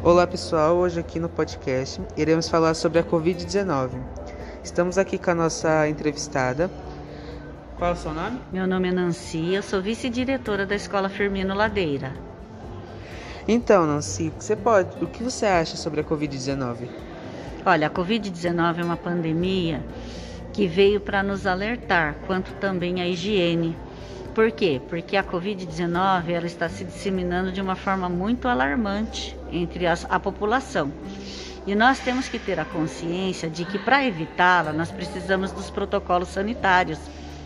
Olá pessoal, hoje aqui no podcast iremos falar sobre a Covid-19. Estamos aqui com a nossa entrevistada. Qual é o seu nome? Meu nome é Nancy, eu sou vice-diretora da Escola Firmino Ladeira. Então, Nancy, você pode, o que você acha sobre a Covid-19? Olha, a Covid-19 é uma pandemia que veio para nos alertar quanto também a higiene por quê? Porque a Covid-19 ela está se disseminando de uma forma muito alarmante entre as, a população. E nós temos que ter a consciência de que para evitá-la nós precisamos dos protocolos sanitários,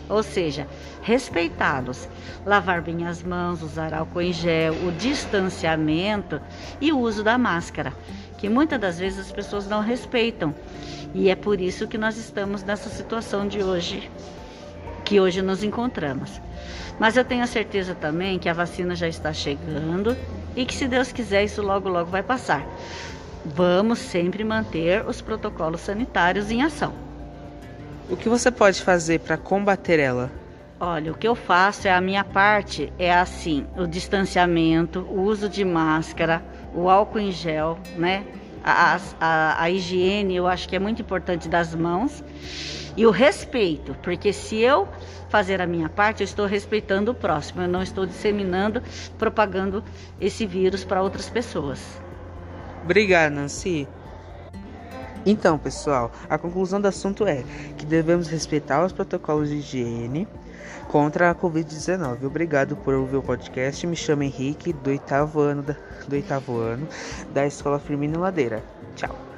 ou seja, respeitá-los, lavar bem as mãos, usar álcool em gel, o distanciamento e o uso da máscara, que muitas das vezes as pessoas não respeitam. E é por isso que nós estamos nessa situação de hoje que hoje nos encontramos. Mas eu tenho a certeza também que a vacina já está chegando e que, se Deus quiser, isso logo, logo vai passar. Vamos sempre manter os protocolos sanitários em ação. O que você pode fazer para combater ela? Olha, o que eu faço é a minha parte é assim, o distanciamento, o uso de máscara, o álcool em gel, né? A, a, a higiene, eu acho que é muito importante das mãos e o respeito, porque se eu fazer a minha parte, eu estou respeitando o próximo, eu não estou disseminando, propagando esse vírus para outras pessoas. Obrigado, Nancy. Então, pessoal, a conclusão do assunto é que devemos respeitar os protocolos de higiene contra a Covid-19. Obrigado por ouvir o podcast. Me chamo Henrique, do oitavo ano da, do oitavo ano da Escola Firmino Ladeira. Tchau.